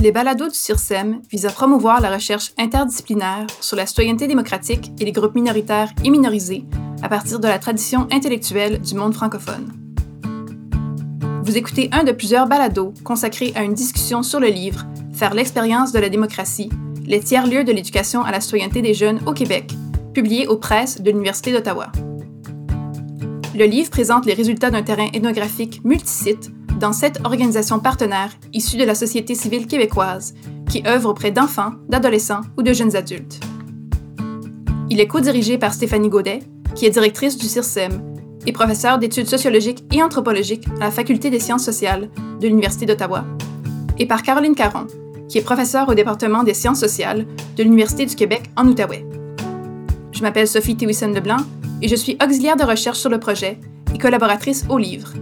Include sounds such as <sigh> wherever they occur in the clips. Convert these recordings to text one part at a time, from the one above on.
Les balados du CIRSEM visent à promouvoir la recherche interdisciplinaire sur la citoyenneté démocratique et les groupes minoritaires et minorisés à partir de la tradition intellectuelle du monde francophone. Vous écoutez un de plusieurs balados consacrés à une discussion sur le livre Faire l'expérience de la démocratie, les tiers-lieux de l'éducation à la citoyenneté des jeunes au Québec, publié aux presses de l'Université d'Ottawa. Le livre présente les résultats d'un terrain ethnographique multisite dans sept organisations partenaires issues de la société civile québécoise qui œuvrent auprès d'enfants, d'adolescents ou de jeunes adultes. Il est co-dirigé par Stéphanie Gaudet, qui est directrice du CIRSEM et professeure d'études sociologiques et anthropologiques à la Faculté des sciences sociales de l'Université d'Ottawa, et par Caroline Caron, qui est professeure au département des sciences sociales de l'Université du Québec en Outaouais. Je m'appelle Sophie Tewison Leblanc et je suis auxiliaire de recherche sur le projet et collaboratrice au livre.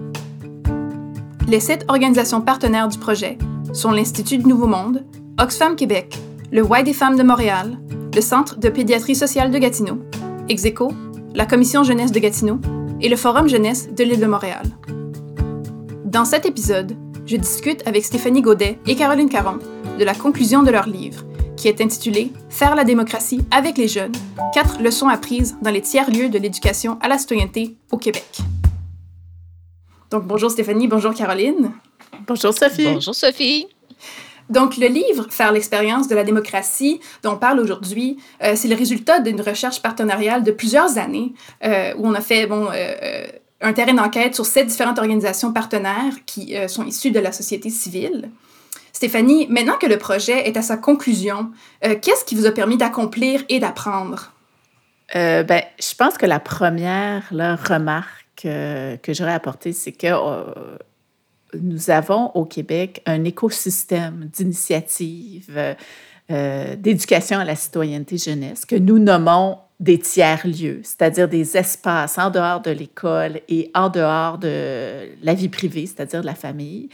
Les sept organisations partenaires du projet sont l'Institut du Nouveau Monde, Oxfam Québec, le Y des femmes de Montréal, le Centre de pédiatrie sociale de Gatineau, Execo, la Commission jeunesse de Gatineau et le Forum jeunesse de l'île de Montréal. Dans cet épisode, je discute avec Stéphanie Gaudet et Caroline Caron de la conclusion de leur livre, qui est intitulé Faire la démocratie avec les jeunes, quatre leçons apprises dans les tiers-lieux de l'éducation à la citoyenneté au Québec. Donc, bonjour Stéphanie, bonjour Caroline. Bonjour Sophie. Bonjour Sophie. Donc, le livre Faire l'expérience de la démocratie dont on parle aujourd'hui, euh, c'est le résultat d'une recherche partenariale de plusieurs années euh, où on a fait bon, euh, un terrain d'enquête sur sept différentes organisations partenaires qui sont issues de la société civile. Stéphanie, maintenant que le projet est à sa conclusion, qu'est-ce qui vous a permis d'accomplir et d'apprendre? ben, je pense que la première là, remarque que, que j'aurais apporté, c'est que euh, nous avons au Québec un écosystème d'initiatives euh, d'éducation à la citoyenneté jeunesse que nous nommons des tiers-lieux, c'est-à-dire des espaces en dehors de l'école et en dehors de la vie privée, c'est-à-dire de la famille,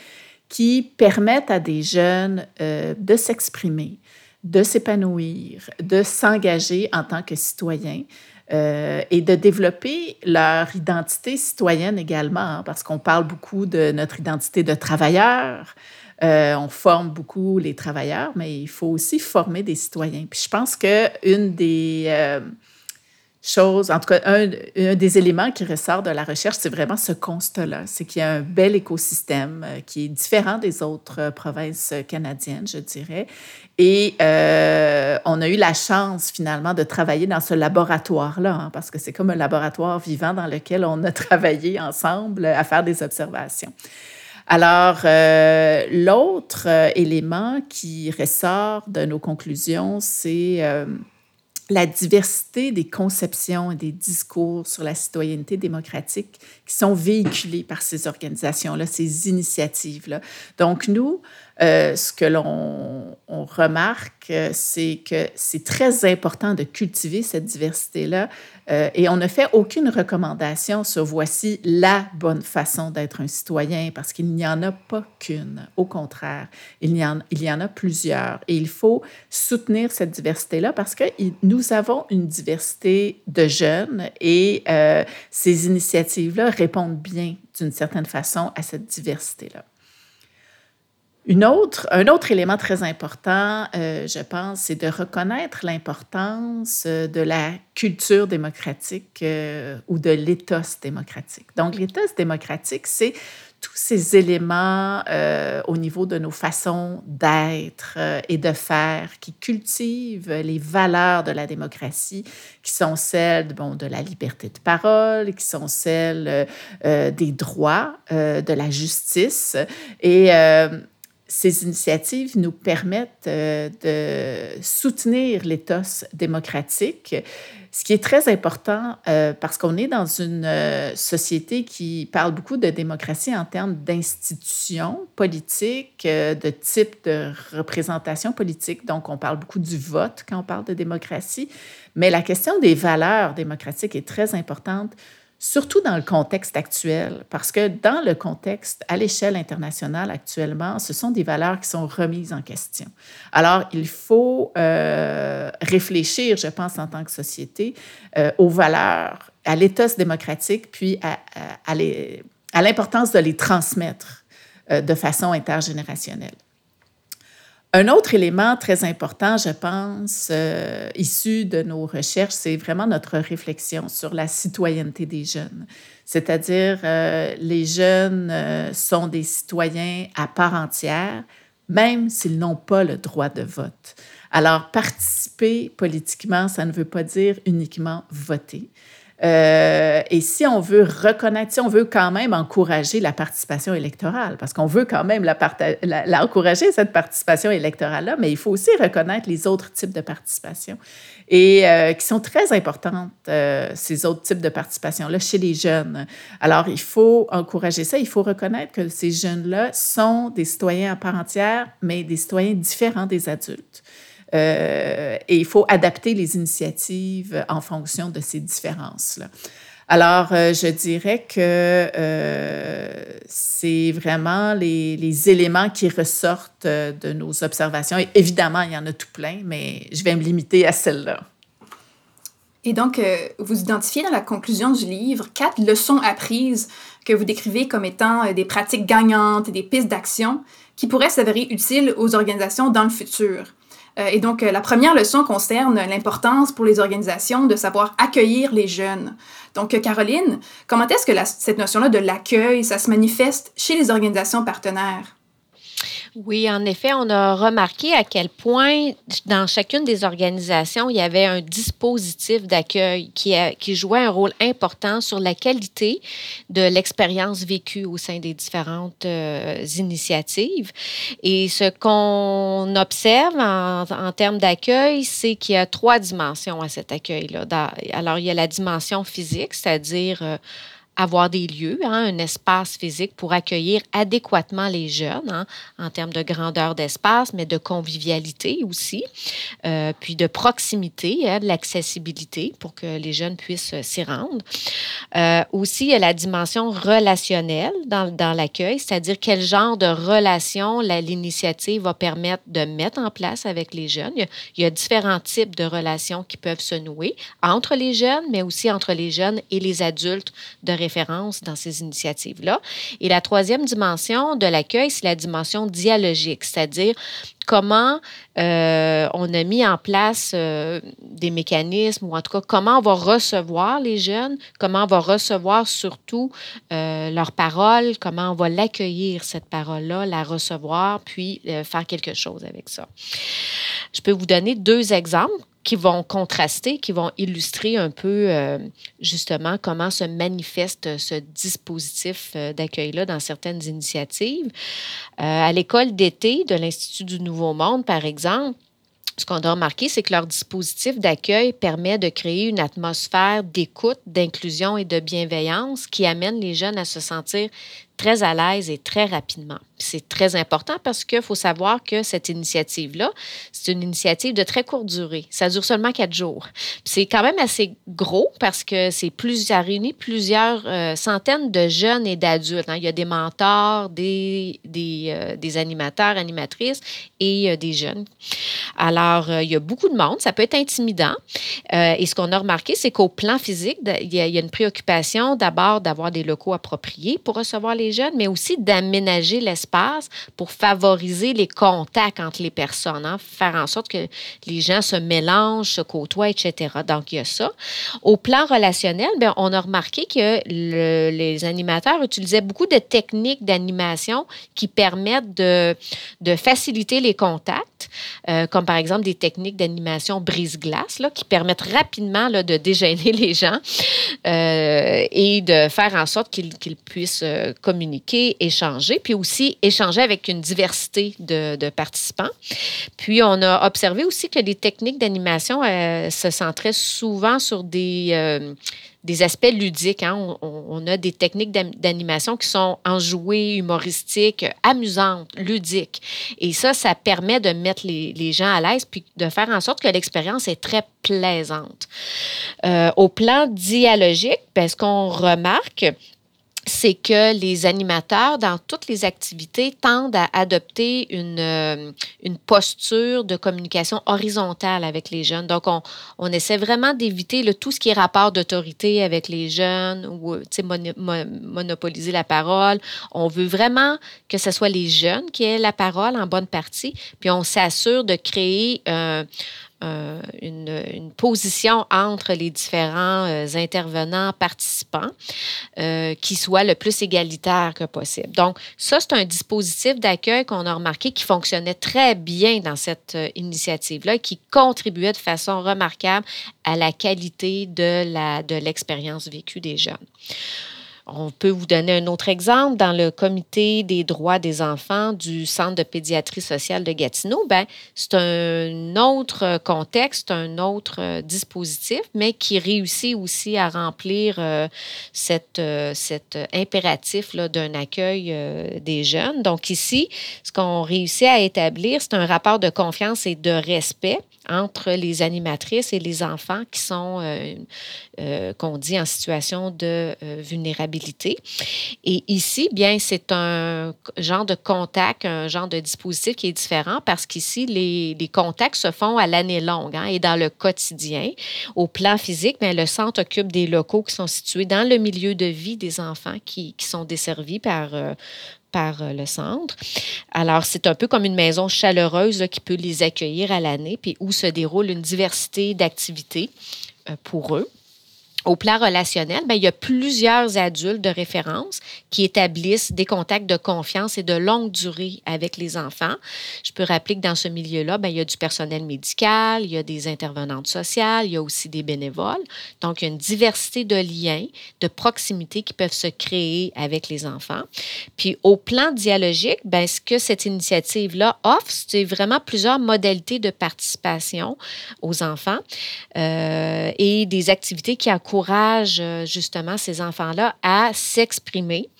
qui permettent à des jeunes euh, de s'exprimer, de s'épanouir, de s'engager en tant que citoyens, euh, et de développer leur identité citoyenne également, hein, parce qu'on parle beaucoup de notre identité de travailleur. Euh, on forme beaucoup les travailleurs, mais il faut aussi former des citoyens. Puis je pense qu'une des choses, en tout cas, un, des éléments qui ressort de la recherche, c'est vraiment ce constat-là. C'est qu'il y a un bel écosystème euh, qui est différent des autres euh, provinces canadiennes, je dirais. Et euh, on a eu la chance, finalement, de travailler dans ce laboratoire-là, hein, parce que c'est comme un laboratoire vivant dans lequel on a <laughs> travaillé ensemble à faire des observations. Alors, l'autre élément qui ressort de nos conclusions, c'est la diversité des conceptions et des discours sur la citoyenneté démocratique qui sont véhiculés par ces organisations-là, ces initiatives-là. Donc, nous, euh, ce que l'on remarque, euh, c'est que c'est très important de cultiver cette diversité-là euh, et on ne fait aucune recommandation sur voici la bonne façon d'être un citoyen parce qu'il n'y en a pas qu'une. Au contraire, il y, en, il y en a plusieurs et il faut soutenir cette diversité-là parce que nous avons une diversité de jeunes et ces initiatives-là répondent bien d'une certaine façon à cette diversité-là. Une autre, un autre élément très important, euh, je pense, c'est de reconnaître l'importance euh, de la culture démocratique euh, ou de l'éthos démocratique. Donc, l'éthos démocratique, c'est tous ces éléments au niveau de nos façons d'être et de faire qui cultivent les valeurs de la démocratie, qui sont celles de la liberté de parole, qui sont celles des droits, de la justice. Et ces initiatives nous permettent euh, de soutenir l'éthos démocratique, ce qui est très important euh, parce qu'on est dans une euh, société qui parle beaucoup de démocratie en termes d'institutions politiques, de type de représentation politique. Donc, on parle beaucoup du vote quand on parle de démocratie, mais la question des valeurs démocratiques est très importante surtout dans le contexte actuel, parce que dans le contexte à l'échelle internationale actuellement, ce sont des valeurs qui sont remises en question. Alors, il faut euh, réfléchir, je pense, en tant que société, euh, aux valeurs, à l'éthos démocratique, puis à, l'importance de les transmettre euh, de façon intergénérationnelle. Un autre élément très important, je pense, euh, issu de nos recherches, c'est vraiment notre réflexion sur la citoyenneté des jeunes. C'est-à-dire, euh, les jeunes euh, sont des citoyens à part entière, même s'ils n'ont pas le droit de vote. Alors, participer politiquement, ça ne veut pas dire uniquement voter. Euh, et si on veut reconnaître, si on veut quand même encourager la participation électorale, parce qu'on veut quand même la, la, encourager, cette participation électorale-là, mais il faut aussi reconnaître les autres types de participation et euh, qui sont très importantes, euh, ces autres types de participation-là chez les jeunes. Alors, il faut encourager ça, il faut reconnaître que ces jeunes-là sont des citoyens à part entière, mais des citoyens différents des adultes. Euh, et il faut adapter les initiatives en fonction de ces différences-là. Alors, euh, je dirais que euh, c'est vraiment les, éléments qui ressortent de nos observations. Évidemment, il y en a tout plein, mais je vais me limiter à celle-là. Et donc, vous identifiez dans la conclusion du livre quatre leçons apprises que vous décrivez comme étant des pratiques gagnantes et des pistes d'action qui pourraient s'avérer utiles aux organisations dans le futur. Euh, et donc, euh, la première leçon concerne l'importance pour les organisations de savoir accueillir les jeunes. Donc, Caroline, comment est-ce que cette notion-là de l'accueil, ça se manifeste chez les organisations partenaires? Oui, en effet, on a remarqué à quel point dans chacune des organisations, il y avait un dispositif d'accueil qui, jouait un rôle important sur la qualité de l'expérience vécue au sein des différentes euh, initiatives. Et ce qu'on observe en, en termes d'accueil, c'est qu'il y a trois dimensions à cet accueil-là. Alors, il y a la dimension physique, c'est-à-dire euh, avoir des lieux, hein, un espace physique pour accueillir adéquatement les jeunes, hein, en termes de grandeur d'espace, mais de convivialité aussi, euh, puis de proximité, hein, de l'accessibilité pour que les jeunes puissent euh, s'y rendre. Euh, aussi, il y a la dimension relationnelle dans, l'accueil, c'est-à-dire quel genre de relation l'initiative va permettre de mettre en place avec les jeunes. Il y, a, il y a différents types de relations qui peuvent se nouer entre les jeunes, mais aussi entre les jeunes et les adultes de dans ces initiatives-là. Et la troisième dimension de l'accueil, c'est la dimension dialogique, c'est-à-dire comment euh, on a mis en place euh, des mécanismes, ou en tout cas comment on va recevoir les jeunes, comment on va recevoir surtout euh, leurs paroles, comment on va l'accueillir, cette parole-là, la recevoir, puis faire quelque chose avec ça. Je peux vous donner deux exemples qui vont contraster, qui vont illustrer un peu euh, justement comment se manifeste ce dispositif euh, d'accueil-là dans certaines initiatives. Euh, à l'école d'été de l'Institut du Nouveau Monde, par exemple, ce qu'on a remarqué, c'est que leur dispositif d'accueil permet de créer une atmosphère d'écoute, d'inclusion et de bienveillance qui amène les jeunes à se sentir très à l'aise et très rapidement. C'est très important parce qu'il faut savoir que cette initiative-là, c'est une initiative de très courte durée. Ça dure seulement quatre jours. C'est quand même assez gros parce que c'est plus, ça réunit plusieurs euh, centaines de jeunes et d'adultes. Hein. Il y a des mentors, des, des, euh, des animateurs, animatrices et euh, des jeunes. Alors, il y a beaucoup de monde. Ça peut être intimidant. et ce qu'on a remarqué, c'est qu'au plan physique, il y, a, il y a une préoccupation d'abord d'avoir des locaux appropriés pour recevoir les jeunes, mais aussi d'aménager l'espace pour favoriser les contacts entre les personnes, hein, faire en sorte que les gens se mélangent, se côtoient, etc. Donc, il y a ça. Au plan relationnel, bien, on a remarqué que les animateurs utilisaient beaucoup de techniques d'animation qui permettent de, faciliter les contacts, euh, comme par exemple des techniques d'animation brise-glace, qui permettent rapidement là, de <laughs> dégêner les gens euh, et de faire en sorte qu'ils puissent euh, échanger, puis aussi échanger avec une diversité de, participants. Puis on a observé aussi que les techniques d'animation euh, se centraient souvent sur des, euh, des aspects ludiques. Hein. On, a des techniques d'animation qui sont enjouées, humoristiques, amusantes, ludiques. Et ça, ça permet de mettre les, les gens à l'aise puis de faire en sorte que l'expérience est très plaisante. Euh, au plan dialogique, ben, ce qu'on remarque, c'est que les animateurs, dans toutes les activités, tendent à adopter une, euh, une posture de communication horizontale avec les jeunes. Donc, on, on essaie vraiment d'éviter tout ce qui est rapport d'autorité avec les jeunes ou monopoliser la parole. On veut vraiment que ce soit les jeunes qui aient la parole en bonne partie, puis on s'assure de créer euh, euh, une, position entre les différents euh, intervenants, participants, euh, qui soit le plus égalitaire que possible. Donc, ça, c'est un dispositif d'accueil qu'on a remarqué qui fonctionnait très bien dans cette initiative-là, qui contribuait de façon remarquable à la qualité de l'expérience de vécue des jeunes. On peut vous donner un autre exemple. Dans le comité des droits des enfants du Centre de pédiatrie sociale de Gatineau, ben, c'est un autre contexte, un autre euh, dispositif, mais qui réussit aussi à remplir euh, euh, cet impératif d'un accueil des jeunes. Donc ici, ce qu'on réussit à établir, c'est un rapport de confiance et de respect entre les animatrices et les enfants qui sont, euh, euh, qu'on dit, en situation de euh, vulnérabilité. Et ici, bien, c'est un genre de contact, un genre de dispositif qui est différent parce qu'ici, les, contacts se font à l'année longue hein, et dans le quotidien. Au plan physique, bien, le centre occupe des locaux qui sont situés dans le milieu de vie des enfants qui sont desservis par, par euh, le centre. Alors, c'est un peu comme une maison chaleureuse qui peut les accueillir à l'année, puis où se déroule une diversité d'activités euh, pour eux. Au plan relationnel, bien, il y a plusieurs adultes de référence qui établissent des contacts de confiance et de longue durée avec les enfants. Je peux rappeler que dans ce milieu-là, bien, il y a du personnel médical, il y a des intervenantes sociales, il y a aussi des bénévoles. Donc, il y a une diversité de liens, de proximité qui peuvent se créer avec les enfants. Puis, au plan dialogique, bien, ce que cette initiative-là offre, c'est vraiment plusieurs modalités de participation aux enfants euh, et des activités qui accompagnent encourage euh, justement ces enfants-là à s'exprimer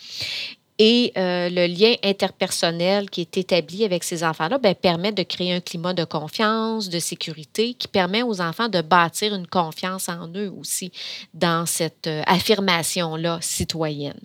et euh, le lien interpersonnel qui est établi avec ces enfants-là ben, permet de créer un climat de confiance, de sécurité, qui permet aux enfants de bâtir une confiance en eux aussi dans cette euh, affirmation-là citoyenne.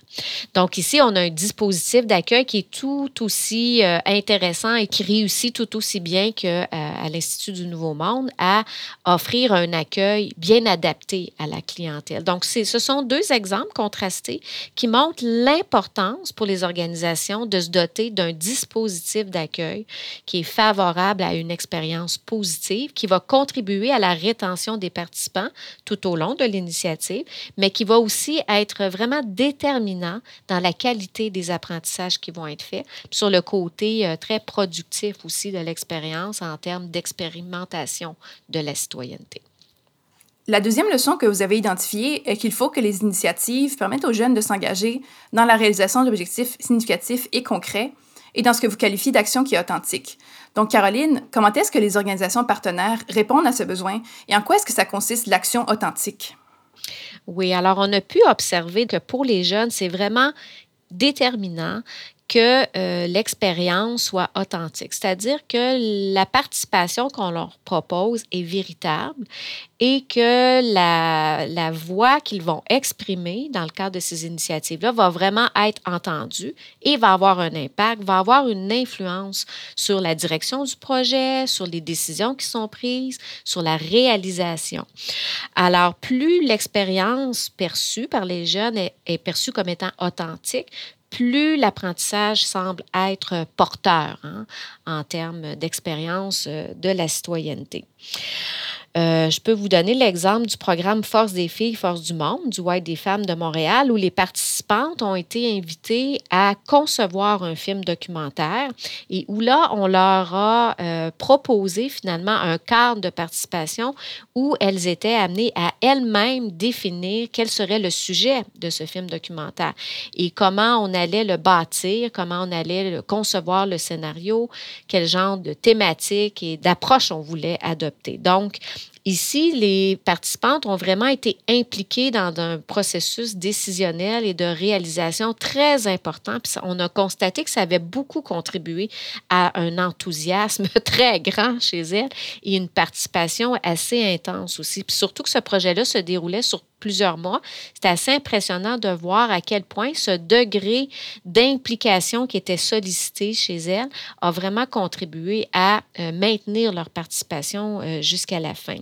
Donc ici, on a un dispositif d'accueil qui est tout aussi euh, intéressant et qui réussit tout aussi bien qu'à à l'Institut du Nouveau Monde à offrir un accueil bien adapté à la clientèle. Donc ce sont deux exemples contrastés qui montrent l'importance pour les organisations de se doter d'un dispositif d'accueil qui est favorable à une expérience positive, qui va contribuer à la rétention des participants tout au long de l'initiative, mais qui va aussi être vraiment déterminant dans la qualité des apprentissages qui vont être faits, sur le côté euh, très productif aussi de l'expérience en termes d'expérimentation de la citoyenneté. La deuxième leçon que vous avez identifiée est qu'il faut que les initiatives permettent aux jeunes de s'engager dans la réalisation d'objectifs significatifs et concrets et dans ce que vous qualifiez d'action qui est authentique. Donc, Caroline, comment est-ce que les organisations partenaires répondent à ce besoin et en quoi est-ce que ça consiste l'action authentique? Oui, alors on a pu observer que pour les jeunes, c'est vraiment déterminant que euh, l'expérience soit authentique, c'est-à-dire que la participation qu'on leur propose est véritable et que la, la voix qu'ils vont exprimer dans le cadre de ces initiatives-là va vraiment être entendue et va avoir un impact, va avoir une influence sur la direction du projet, sur les décisions qui sont prises, sur la réalisation. Alors, plus l'expérience perçue par les jeunes est, est perçue comme étant authentique, plus l'apprentissage semble être porteur hein, en termes d'expérience euh, de la citoyenneté. Euh, je peux vous donner l'exemple du programme Force des filles, Force du monde du White des femmes de Montréal, où les participantes ont été invitées à concevoir un film documentaire et où là, on leur a euh, proposé finalement un cadre de participation où elles étaient amenées à elles-mêmes définir quel serait le sujet de ce film documentaire et comment on allait le bâtir, comment on allait concevoir le scénario, quel genre de thématique et d'approche on voulait adopter. Donc, Ici, les participantes ont vraiment été impliquées dans un processus décisionnel et de réalisation très important. Puis on a constaté que ça avait beaucoup contribué à un enthousiasme <laughs> très grand chez elles et une participation assez intense aussi. Puis surtout que ce projet-là se déroulait sur plusieurs mois, c'était assez impressionnant de voir à quel point ce degré d'implication qui était sollicité chez elles a vraiment contribué à euh, maintenir leur participation euh, jusqu'à la fin.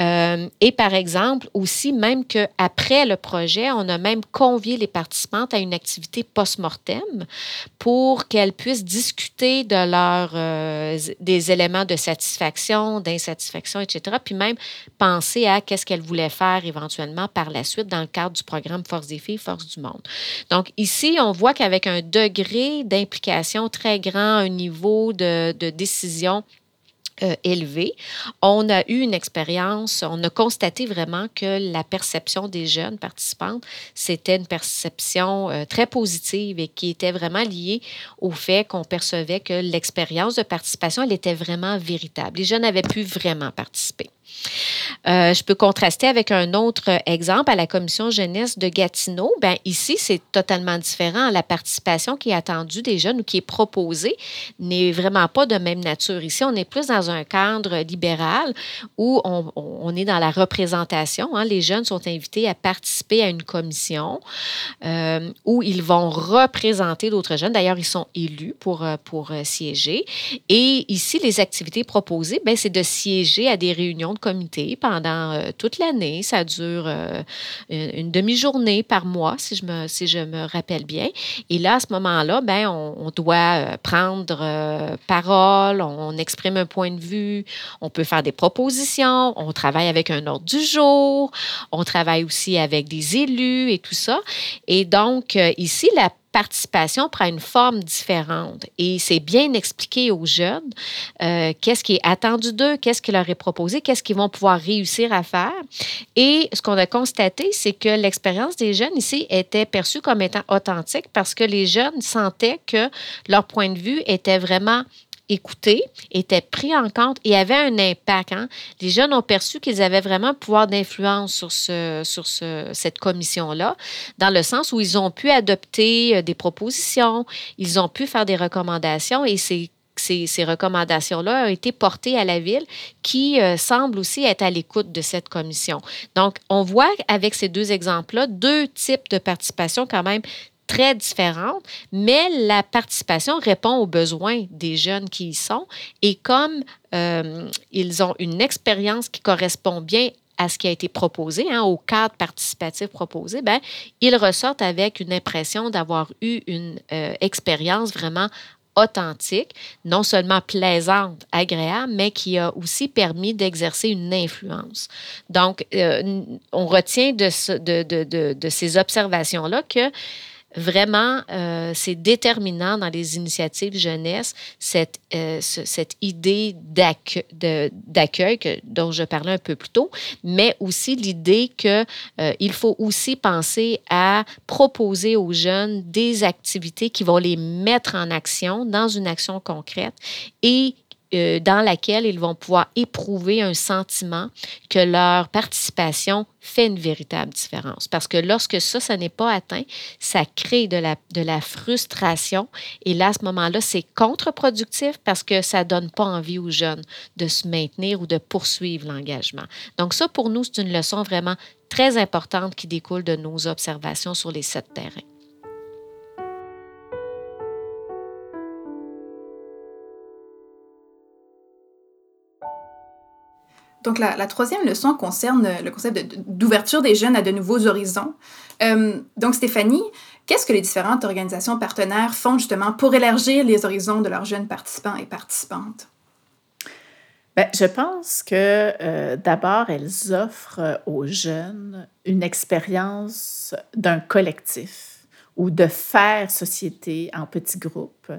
Euh, et par exemple, aussi, même qu'après le projet, on a même convié les participantes à une activité post-mortem pour qu'elles puissent discuter de leur, des éléments de satisfaction, d'insatisfaction, etc., puis même penser à qu'est-ce qu'elles voulaient faire éventuellement par la suite dans le cadre du programme Force des filles, Force du monde. Donc ici, on voit qu'avec un degré d'implication très grand, un niveau de, décision euh, élevé. On a eu une expérience, on a constaté vraiment que la perception des jeunes participantes, c'était une perception euh, très positive et qui était vraiment liée au fait qu'on percevait que l'expérience de participation, elle était vraiment véritable. Les jeunes avaient pu vraiment participer. Euh, je peux contraster avec un autre exemple à la commission jeunesse de Gatineau. Ben, ici, c'est totalement différent. La participation qui est attendue des jeunes ou qui est proposée n'est vraiment pas de même nature. Ici, on est plus dans un cadre libéral où on, est dans la représentation. Hein. Les jeunes sont invités à participer à une commission euh, où ils vont représenter d'autres jeunes. D'ailleurs, ils sont élus pour, euh, pour siéger. Et ici, les activités proposées, ben, c'est de siéger à des réunions de pendant euh, toute l'année. Ça dure euh, une, demi-journée par mois, si je, me, si je me rappelle bien. Et là, à ce moment-là, ben, on, doit euh, prendre parole, on, exprime un point de vue, on peut faire des propositions, on travaille avec un ordre du jour, on travaille aussi avec des élus et tout ça. Et donc, ici, la participation prend une forme différente et c'est bien expliqué aux jeunes euh, qu'est-ce qui est attendu d'eux, qu'est-ce qui leur est proposé, qu'est-ce qu'ils vont pouvoir réussir à faire. Et ce qu'on a constaté, c'est que l'expérience des jeunes ici était perçue comme étant authentique parce que les jeunes sentaient que leur point de vue était vraiment écoutés, étaient pris en compte et avaient un impact. Hein. Les jeunes ont perçu qu'ils avaient vraiment pouvoir d'influence sur, ce, sur ce, cette commission-là, dans le sens où ils ont pu adopter euh, des propositions, ils ont pu faire des recommandations et ces ces, ces recommandations-là ont été portées à la ville qui euh, semble aussi être à l'écoute de cette commission. Donc, on voit avec ces deux exemples-là deux types de participation quand même très différentes, mais la participation répond aux besoins des jeunes qui y sont. Et comme euh, ils ont une expérience qui correspond bien à ce qui a été proposé, hein, au cadre participatif proposé, ben, ils ressortent avec une impression d'avoir eu une euh, expérience vraiment authentique, non seulement plaisante, agréable, mais qui a aussi permis d'exercer une influence. Donc, euh, on retient de, de, ces observations-là que vraiment, euh, c'est déterminant dans les initiatives jeunesse, cette, euh, cette idée d'accueil dont je parlais un peu plus tôt, mais aussi l'idée qu'il euh, faut aussi penser à proposer aux jeunes des activités qui vont les mettre en action dans une action concrète et euh, dans laquelle ils vont pouvoir éprouver un sentiment que leur participation fait une véritable différence. Parce que lorsque ça, ça n'est pas atteint, ça crée de la, de la frustration. Et là, à ce moment-là, c'est contre-productif parce que ça ne donne pas envie aux jeunes de se maintenir ou de poursuivre l'engagement. Donc ça, pour nous, c'est une leçon vraiment très importante qui découle de nos observations sur les sept terrains. Donc, la, troisième leçon concerne le concept d'ouverture des jeunes à de nouveaux horizons. Euh, donc, Stéphanie, qu'est-ce que les différentes organisations partenaires font justement pour élargir les horizons de leurs jeunes participants et participantes? Bien, je pense que euh, d'abord, elles offrent aux jeunes une expérience d'un collectif ou de faire société en petits groupes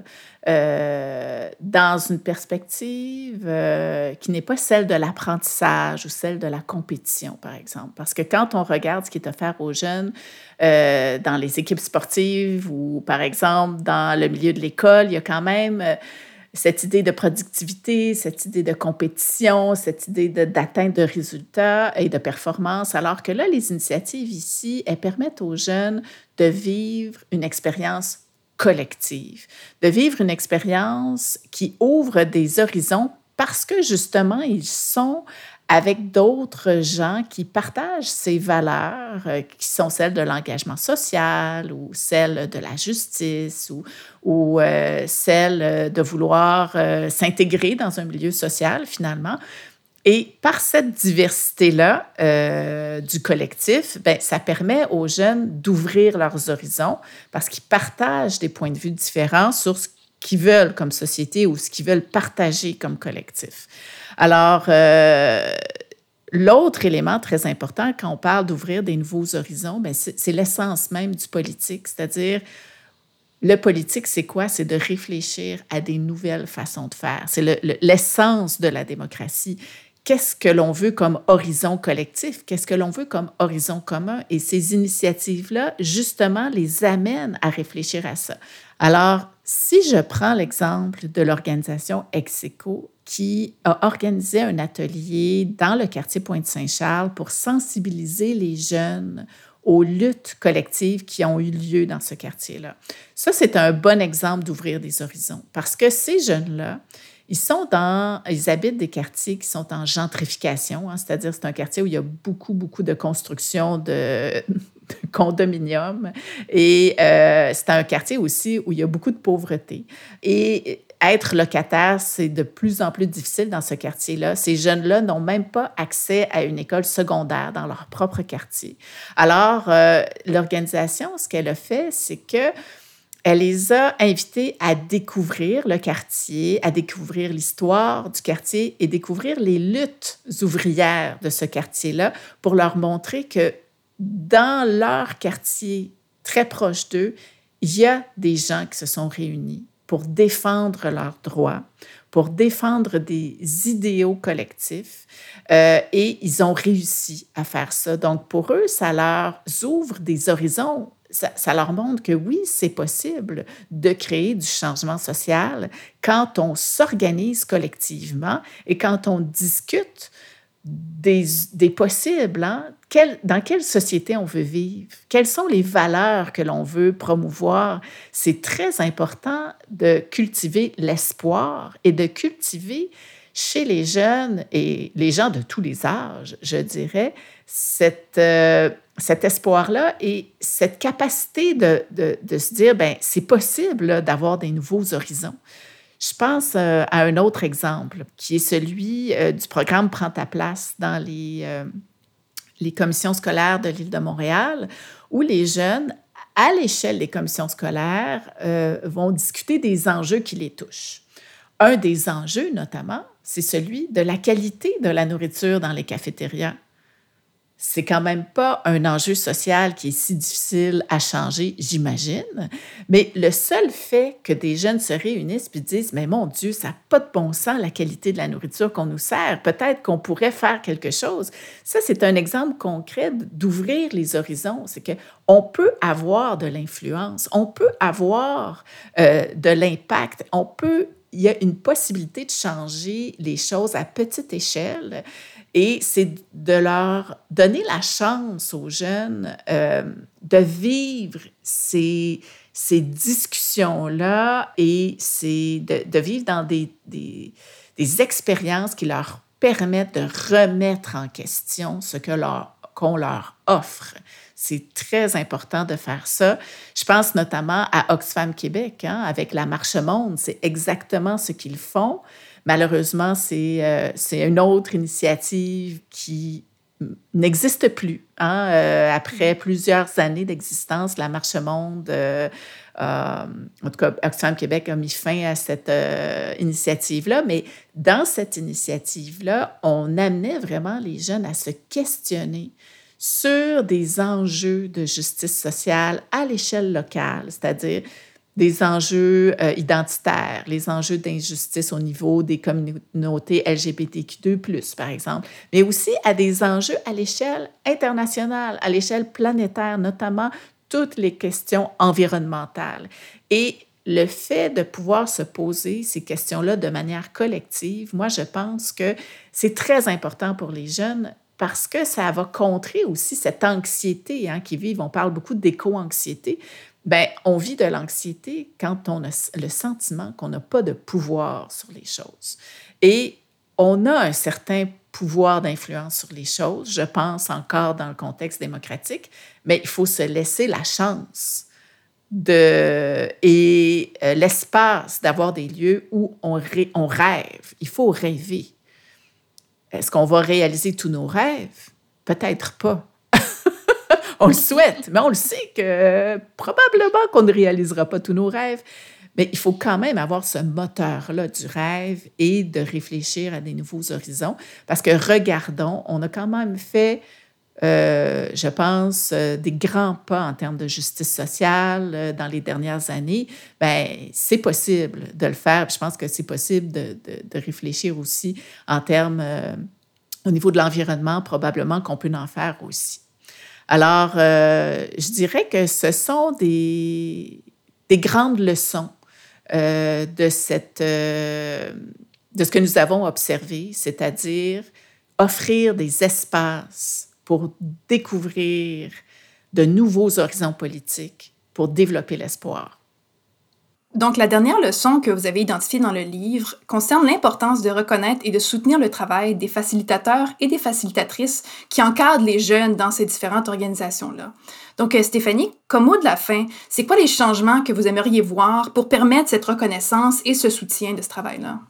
euh, dans une perspective euh, qui n'est pas celle de l'apprentissage ou celle de la compétition, par exemple. Parce que quand on regarde ce qui est offert aux jeunes euh, dans les équipes sportives ou, par exemple, dans le milieu de l'école, il y a quand même cette idée de productivité, cette idée de compétition, cette idée d'atteinte de, résultats et de performance, alors que là, les initiatives ici, elles permettent aux jeunes de vivre une expérience collective, de vivre une expérience qui ouvre des horizons parce que justement, ils sont avec d'autres gens qui partagent ces valeurs, euh, qui sont celles de l'engagement social ou celles de la justice ou, euh, celles de vouloir euh, s'intégrer dans un milieu social finalement. Et par cette diversité-là du collectif, ben, ça permet aux jeunes d'ouvrir leurs horizons parce qu'ils partagent des points de vue différents sur ce qu'ils veulent comme société ou ce qu'ils veulent partager comme collectif. Alors, euh, l'autre élément très important quand on parle d'ouvrir des nouveaux horizons, ben, c'est l'essence même du politique, c'est-à-dire le politique, c'est quoi? C'est de réfléchir à des nouvelles façons de faire. C'est l'essence de la démocratie. Qu'est-ce que l'on veut comme horizon collectif? Qu'est-ce que l'on veut comme horizon commun? Et ces initiatives-là, justement, les amènent à réfléchir à ça. Alors, si je prends l'exemple de l'organisation Execo, qui a organisé un atelier dans le quartier Pointe-Saint-Charles pour sensibiliser les jeunes aux luttes collectives qui ont eu lieu dans ce quartier-là. Ça, c'est un bon exemple d'ouvrir des horizons parce que ces jeunes-là, ils sont dans, ils habitent des quartiers qui sont en gentrification, hein, c'est-à-dire c'est un quartier où il y a beaucoup, beaucoup de construction de, <laughs> condominiums et euh, c'est un quartier aussi où il y a beaucoup de pauvreté. Et être locataire, c'est de plus en plus difficile dans ce quartier-là. Ces jeunes-là n'ont même pas accès à une école secondaire dans leur propre quartier. Alors, euh, l'organisation, ce qu'elle a fait, c'est que elle les a invités à découvrir le quartier, à découvrir l'histoire du quartier et découvrir les luttes ouvrières de ce quartier-là pour leur montrer que dans leur quartier très proche d'eux, il y a des gens qui se sont réunis pour défendre leurs droits, pour défendre des idéaux collectifs. Euh, et ils ont réussi à faire ça. Donc, pour eux, ça leur ouvre des horizons. Ça, leur montre que oui, c'est possible de créer du changement social quand on s'organise collectivement et quand on discute des, des possibles, hein? Dans quelle société on veut vivre, quelles sont les valeurs que l'on veut promouvoir? C'est très important de cultiver l'espoir et de cultiver chez les jeunes et les gens de tous les âges, je dirais, euh, cet espoir-là et cette capacité de, se dire, ben c'est possible d'avoir des nouveaux horizons. Je pense euh, à un autre exemple qui est celui euh, du programme Prends ta place dans les, les commissions scolaires de l'île de Montréal, où les jeunes, à l'échelle des commissions scolaires, vont discuter des enjeux qui les touchent. Un des enjeux, notamment, c'est celui de la qualité de la nourriture dans les cafétérias c'est quand même pas un enjeu social qui est si difficile à changer, j'imagine. Mais le seul fait que des jeunes se réunissent et disent Mais mon Dieu, ça n'a pas de bon sens la qualité de la nourriture qu'on nous sert, peut-être qu'on pourrait faire quelque chose. Ça, c'est un exemple concret d'ouvrir les horizons. C'est qu'on peut avoir de l'influence, on peut avoir euh, de l'impact, on peut il y a une possibilité de changer les choses à petite échelle. Et c'est de leur donner la chance aux jeunes euh, de vivre ces, ces discussions-là et c'est de, vivre dans des, des, des, expériences qui leur permettent de remettre en question ce que leur, qu'on leur offre. C'est très important de faire ça. Je pense notamment à Oxfam Québec, hein, avec la Marche Monde. C'est exactement ce qu'ils font. Malheureusement, euh, c'est une autre initiative qui n'existe plus. Hein? Euh, après plusieurs années d'existence, la Marche Monde, euh, en tout cas, Oxfam Québec a mis fin à cette initiative-là, mais dans cette initiative-là, on amenait vraiment les jeunes à se questionner sur des enjeux de justice sociale à l'échelle locale, c'est-à-dire des enjeux euh, identitaires, les enjeux d'injustice au niveau des communautés LGBTQ2+, par exemple, mais aussi à des enjeux à l'échelle internationale, à l'échelle planétaire, notamment toutes les questions environnementales. Et le fait de pouvoir se poser ces questions-là de manière collective, moi, je pense que c'est très important pour les jeunes parce que ça va contrer aussi cette anxiété hein, qui vivent. On parle beaucoup d'éco-anxiété, ben, on vit de l'anxiété quand on a le sentiment qu'on n'a pas de pouvoir sur les choses. Et on a un certain pouvoir d'influence sur les choses, je pense encore dans le contexte démocratique, mais il faut se laisser la chance de, et euh, l'espace d'avoir des lieux où on, on rêve. Il faut rêver. Est-ce qu'on va réaliser tous nos rêves? Peut-être pas. <laughs> on le souhaite, mais on le sait que probablement qu'on ne réalisera pas tous nos rêves. Mais il faut quand même avoir ce moteur-là du rêve et de réfléchir à des nouveaux horizons. Parce que regardons, on a quand même fait, euh, je pense, euh, des grands pas en termes de justice sociale euh, dans les dernières années. Bien, c'est possible de le faire. je pense que c'est possible de, de, réfléchir aussi en termes, au niveau de l'environnement, probablement qu'on peut en faire aussi. Alors, je dirais que ce sont des, des grandes leçons euh, de, cette, euh, de ce que nous avons observé, c'est-à-dire offrir des espaces pour découvrir de nouveaux horizons politiques, pour développer l'espoir. Donc, la dernière leçon que vous avez identifiée dans le livre concerne l'importance de reconnaître et de soutenir le travail des facilitateurs et des facilitatrices qui encadrent les jeunes dans ces différentes organisations-là. Donc, euh, Stéphanie, comme mot de la fin, c'est quoi les changements que vous aimeriez voir pour permettre cette reconnaissance et ce soutien de ce travail-là?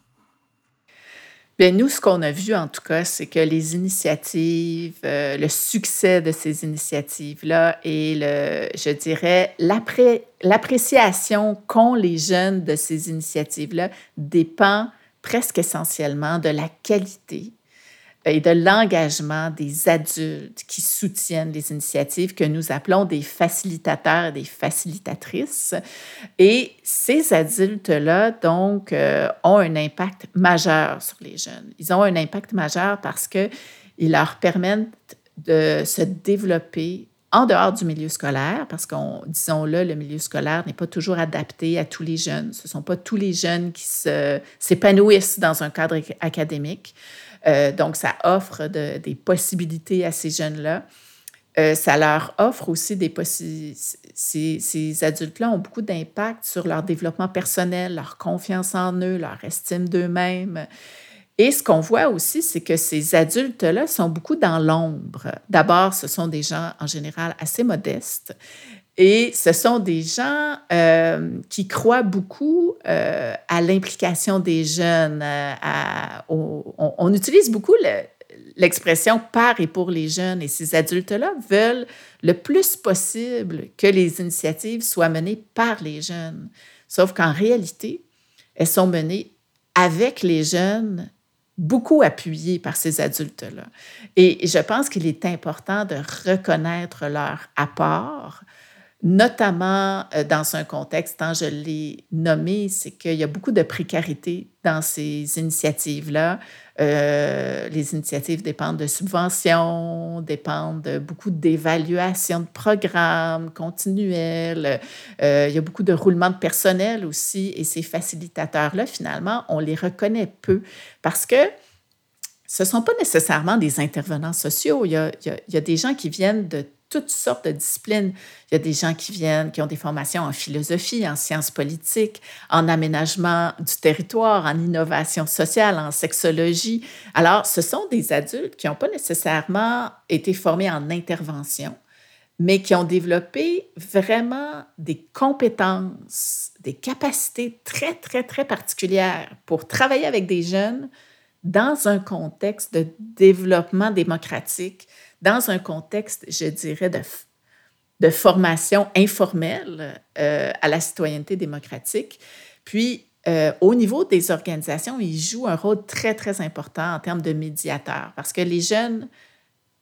Bien, nous, ce qu'on a vu en tout cas, c'est que les initiatives, euh, le succès de ces initiatives-là et le, je dirais, l'appréciation qu'ont les jeunes de ces initiatives-là dépend presque essentiellement de la qualité et de l'engagement des adultes qui soutiennent les initiatives que nous appelons des facilitateurs et des facilitatrices. Et ces adultes-là, donc, euh, ont un impact majeur sur les jeunes. Ils ont un impact majeur parce qu'ils leur permettent de se développer en dehors du milieu scolaire, parce qu'on, disons-le, le milieu scolaire n'est pas toujours adapté à tous les jeunes. Ce ne sont pas tous les jeunes qui s'épanouissent dans un cadre académique. Euh, donc, ça offre des possibilités à ces jeunes-là. Euh, ça leur offre aussi des possibilités. Ces, adultes-là ont beaucoup d'impact sur leur développement personnel, leur confiance en eux, leur estime d'eux-mêmes. Et ce qu'on voit aussi, c'est que ces adultes-là sont beaucoup dans l'ombre. D'abord, ce sont des gens en général assez modestes et ce sont des gens euh, qui croient beaucoup euh, à l'implication des jeunes. Euh, on, utilise beaucoup l'expression par et pour les jeunes. Et ces adultes-là veulent le plus possible que les initiatives soient menées par les jeunes. Sauf qu'en réalité, elles sont menées avec les jeunes, beaucoup appuyées par ces adultes-là. Et je pense qu'il est important de reconnaître leur apport notamment euh, dans un contexte, tant je l'ai nommé, c'est qu'il y a beaucoup de précarité dans ces initiatives-là. Euh, les initiatives dépendent de subventions, dépendent de beaucoup d'évaluations de programmes continuels. Euh, il y a beaucoup de roulement de personnel aussi. Et ces facilitateurs-là, finalement, on les reconnaît peu parce que ce ne sont pas nécessairement des intervenants sociaux. Il y, a, il y a des gens qui viennent de toutes sortes de disciplines. Il y a des gens qui viennent, qui ont des formations en philosophie, en sciences politiques, en aménagement du territoire, en innovation sociale, en sexologie. Alors, ce sont des adultes qui n'ont pas nécessairement été formés en intervention, mais qui ont développé vraiment des compétences, des capacités très, très, très particulières pour travailler avec des jeunes dans un contexte de développement démocratique, dans un contexte, je dirais, de, formation informelle euh, à la citoyenneté démocratique. Puis, euh, au niveau des organisations, ils jouent un rôle très, très important en termes de médiateurs parce que les jeunes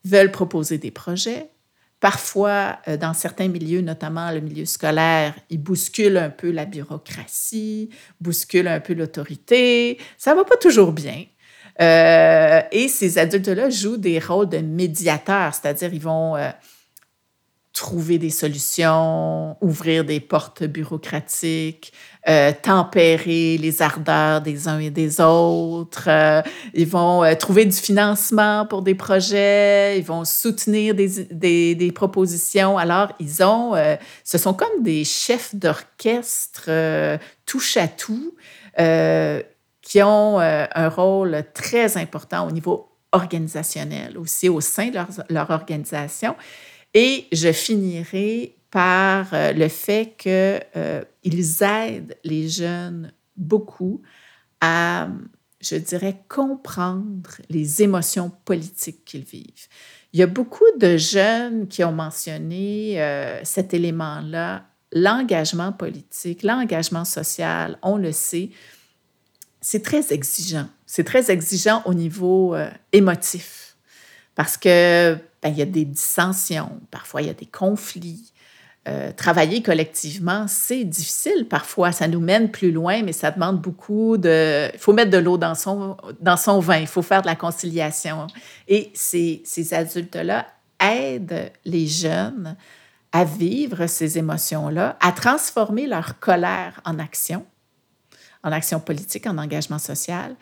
veulent proposer des projets. Parfois, euh, dans certains milieux, notamment le milieu scolaire, ils bousculent un peu la bureaucratie, bousculent un peu l'autorité. Ça ne va pas toujours bien. Euh, et ces adultes-là jouent des rôles de médiateurs, c'est-à-dire ils vont euh, trouver des solutions, ouvrir des portes bureaucratiques, euh, tempérer les ardeurs des uns et des autres. ils vont trouver du financement pour des projets, ils vont soutenir des, des, propositions. Alors, ils ont, ce sont comme des chefs d'orchestre touche à tout qui ont euh, un rôle très important au niveau organisationnel, aussi au sein de leur, organisation. Et je finirai par euh, le fait qu'ils euh, aident les jeunes beaucoup à, je dirais, comprendre les émotions politiques qu'ils vivent. Il y a beaucoup de jeunes qui ont mentionné cet élément-là, l'engagement politique, l'engagement social, on le sait, c'est très exigeant. C'est très exigeant au niveau euh, émotif parce que ben, il y a des dissensions, parfois il y a des conflits. Euh, travailler collectivement, c'est difficile parfois. Ça nous mène plus loin, mais ça demande beaucoup de... Il faut mettre de l'eau dans son, vin, il faut faire de la conciliation. Et ces adultes-là aident les jeunes à vivre ces émotions-là, à transformer leur colère en action en action politique, en engagement social.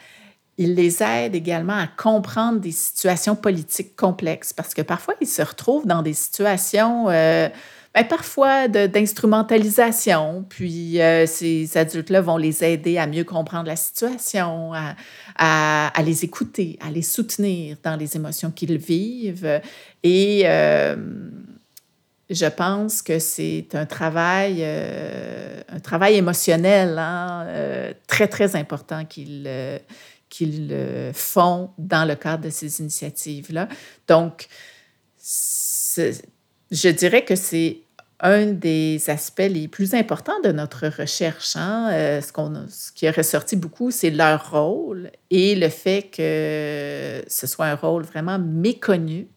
Il les aide également à comprendre des situations politiques complexes parce que parfois, ils se retrouvent dans des situations, euh, ben, parfois d'instrumentalisation. Puis euh, ces adultes-là vont les aider à mieux comprendre la situation, à, à, les écouter, à les soutenir dans les émotions qu'ils vivent. Et euh, je pense que c'est un travail, euh, un travail émotionnel hein, euh, très, très important qu'ils euh, qu'ils font dans le cadre de ces initiatives-là. Donc, je dirais que c'est un des aspects les plus importants de notre recherche. Hein. ce, ce qui est ressorti beaucoup, c'est leur rôle et le fait que ce soit un rôle vraiment méconnu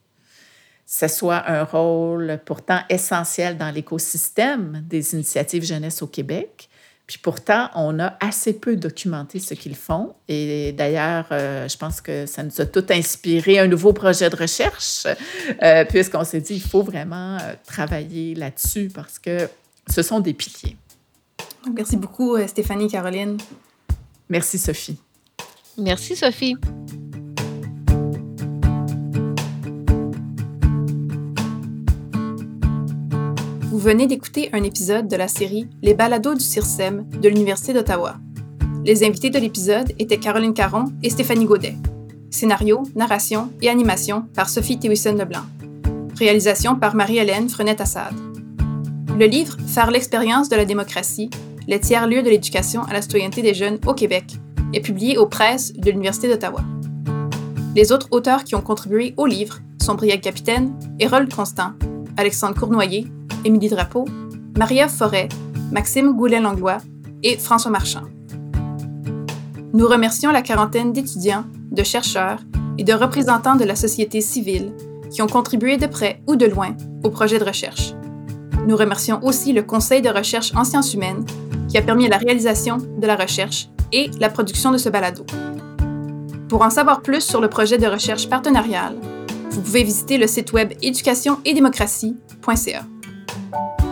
ce soit un rôle pourtant essentiel dans l'écosystème des initiatives jeunesse au Québec. Puis pourtant, on a assez peu documenté ce qu'ils font. Et d'ailleurs, euh, je pense que ça nous a tout inspiré un nouveau projet de recherche, euh, puisqu'on s'est dit, il faut vraiment euh, travailler là-dessus parce que ce sont des piliers. Merci beaucoup, Stéphanie Caroline. Merci, Sophie. Merci, Sophie. Vous venez d'écouter un épisode de la série Les balados du CIRSEM de l'Université d'Ottawa. Les invités de l'épisode étaient Caroline Caron et Stéphanie Gaudet. Scénario, narration et animation par Sophie Théwison-Leblanc. Réalisation par Marie-Hélène Frenette-Assad. Le livre Faire l'expérience de la démocratie, les tiers-lieux de l'éducation à la citoyenneté des jeunes au Québec est publié aux presses de l'Université d'Ottawa. Les autres auteurs qui ont contribué au livre sont Briac Capitaine, Hérold Constant, Alexandre Cournoyer Émilie Drapeau, Maria Forêt, Maxime Goulet-Langlois et François Marchand. Nous remercions la quarantaine d'étudiants, de chercheurs et de représentants de la société civile qui ont contribué de près ou de loin au projet de recherche. Nous remercions aussi le Conseil de recherche en sciences humaines qui a permis la réalisation de la recherche et la production de ce balado. Pour en savoir plus sur le projet de recherche partenariale, vous pouvez visiter le site web éducation et démocratie.ca. Bye.